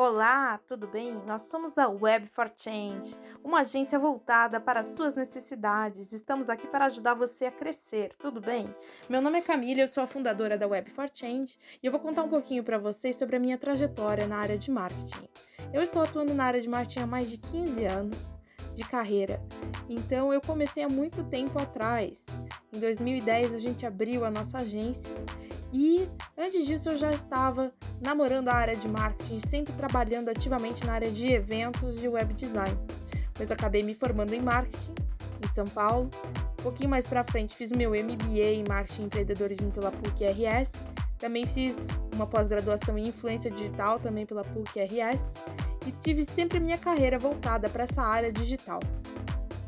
Olá, tudo bem? Nós somos a Web for Change, uma agência voltada para as suas necessidades. Estamos aqui para ajudar você a crescer, tudo bem? Meu nome é Camila, eu sou a fundadora da Web for Change e eu vou contar um pouquinho para vocês sobre a minha trajetória na área de marketing. Eu estou atuando na área de marketing há mais de 15 anos de carreira, então eu comecei há muito tempo atrás. Em 2010 a gente abriu a nossa agência e antes disso eu já estava namorando a área de marketing, sempre trabalhando ativamente na área de eventos e web design. Pois acabei me formando em marketing em São Paulo. Um pouquinho mais para frente fiz meu MBA em marketing e empreendedorismo pela PUC RS. Também fiz uma pós-graduação em influência digital também pela PUC RS e tive sempre minha carreira voltada para essa área digital.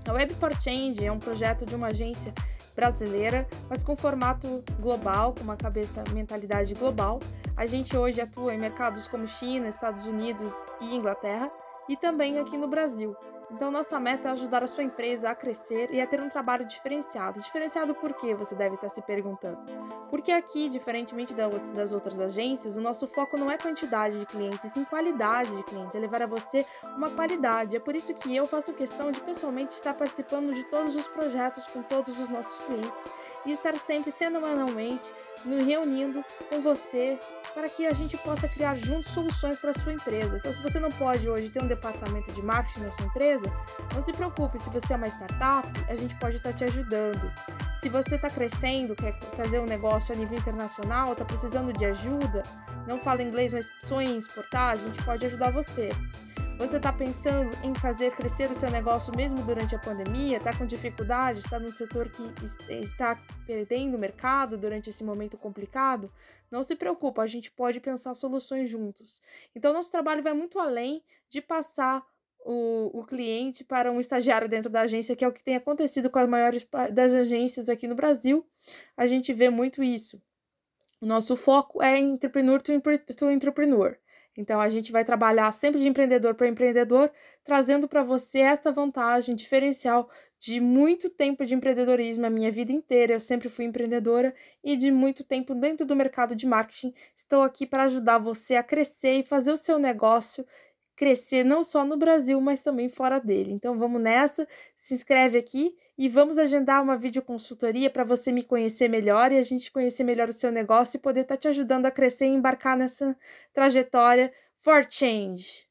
A Web for Change é um projeto de uma agência brasileira, mas com formato global, com uma cabeça, mentalidade global. A gente hoje atua em mercados como China, Estados Unidos e Inglaterra e também aqui no Brasil. Então, nossa meta é ajudar a sua empresa a crescer e a ter um trabalho diferenciado. Diferenciado por quê? Você deve estar se perguntando. Porque aqui, diferentemente das outras agências, o nosso foco não é quantidade de clientes, e sim qualidade de clientes, é levar a você uma qualidade. É por isso que eu faço questão de pessoalmente estar participando de todos os projetos com todos os nossos clientes e estar sempre semanalmente nos reunindo com você para que a gente possa criar juntos soluções para a sua empresa. Então, se você não pode hoje ter um departamento de marketing na sua empresa, não se preocupe. Se você é uma startup, a gente pode estar te ajudando. Se você está crescendo, quer fazer um negócio a nível internacional, está precisando de ajuda, não fala inglês, mas sonha em exportar, a gente pode ajudar você. Você está pensando em fazer crescer o seu negócio mesmo durante a pandemia? Está com dificuldade? Está no setor que está perdendo mercado durante esse momento complicado? Não se preocupe, a gente pode pensar soluções juntos. Então, nosso trabalho vai muito além de passar o, o cliente para um estagiário dentro da agência, que é o que tem acontecido com as maiores das agências aqui no Brasil. A gente vê muito isso. O nosso foco é entrepreneur to entrepreneur. Então a gente vai trabalhar sempre de empreendedor para empreendedor, trazendo para você essa vantagem diferencial de muito tempo de empreendedorismo, a minha vida inteira eu sempre fui empreendedora e de muito tempo dentro do mercado de marketing. Estou aqui para ajudar você a crescer e fazer o seu negócio crescer não só no Brasil, mas também fora dele. Então vamos nessa, se inscreve aqui e vamos agendar uma videoconsultoria para você me conhecer melhor e a gente conhecer melhor o seu negócio e poder estar tá te ajudando a crescer e embarcar nessa trajetória for change.